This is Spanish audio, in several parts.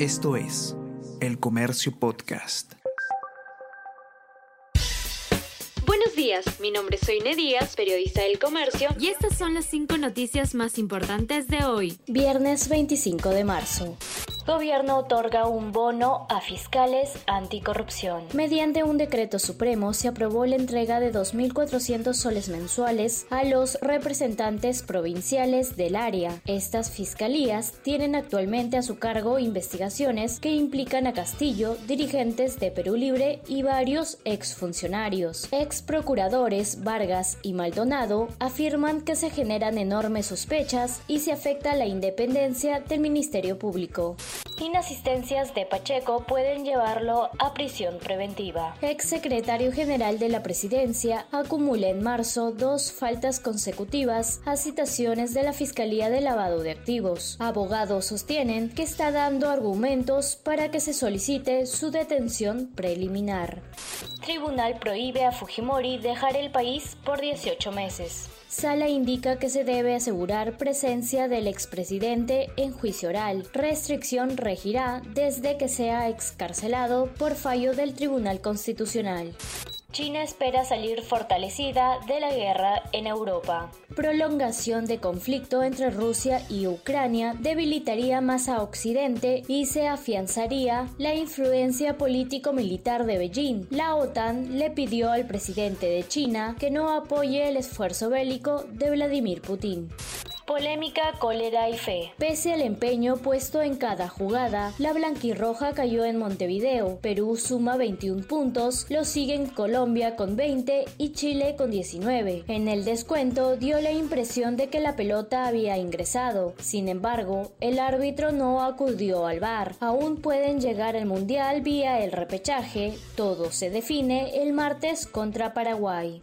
Esto es El Comercio Podcast. Buenos días, mi nombre es Soine Díaz, periodista del Comercio, y estas son las cinco noticias más importantes de hoy, viernes 25 de marzo. Gobierno otorga un bono a fiscales anticorrupción. Mediante un decreto supremo se aprobó la entrega de 2.400 soles mensuales a los representantes provinciales del área. Estas fiscalías tienen actualmente a su cargo investigaciones que implican a Castillo, dirigentes de Perú Libre y varios exfuncionarios. Ex procuradores Vargas y Maldonado afirman que se generan enormes sospechas y se afecta la independencia del Ministerio Público. Inasistencias de Pacheco pueden llevarlo a prisión preventiva. Ex secretario general de la presidencia acumula en marzo dos faltas consecutivas a citaciones de la Fiscalía de Lavado de Activos. Abogados sostienen que está dando argumentos para que se solicite su detención preliminar. Tribunal prohíbe a Fujimori dejar el país por 18 meses. Sala indica que se debe asegurar presencia del expresidente en juicio oral. Restricción regirá desde que sea excarcelado por fallo del Tribunal Constitucional. China espera salir fortalecida de la guerra en Europa. Prolongación de conflicto entre Rusia y Ucrania debilitaría más a Occidente y se afianzaría la influencia político-militar de Beijing. La OTAN le pidió al presidente de China que no apoye el esfuerzo bélico de Vladimir Putin. Polémica, cólera y fe. Pese al empeño puesto en cada jugada, la blanquirroja cayó en Montevideo. Perú suma 21 puntos, lo siguen Colombia con 20 y Chile con 19. En el descuento dio la impresión de que la pelota había ingresado. Sin embargo, el árbitro no acudió al bar. Aún pueden llegar al Mundial vía el repechaje. Todo se define el martes contra Paraguay.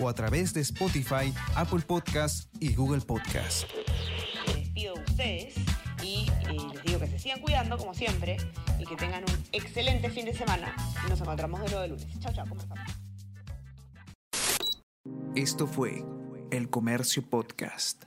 o a través de Spotify, Apple Podcasts y Google Podcasts. Les despido de ustedes y eh, les digo que se sigan cuidando como siempre y que tengan un excelente fin de semana y nos encontramos de nuevo de lunes. Chao, chao, ¿cómo? Esto fue El Comercio Podcast.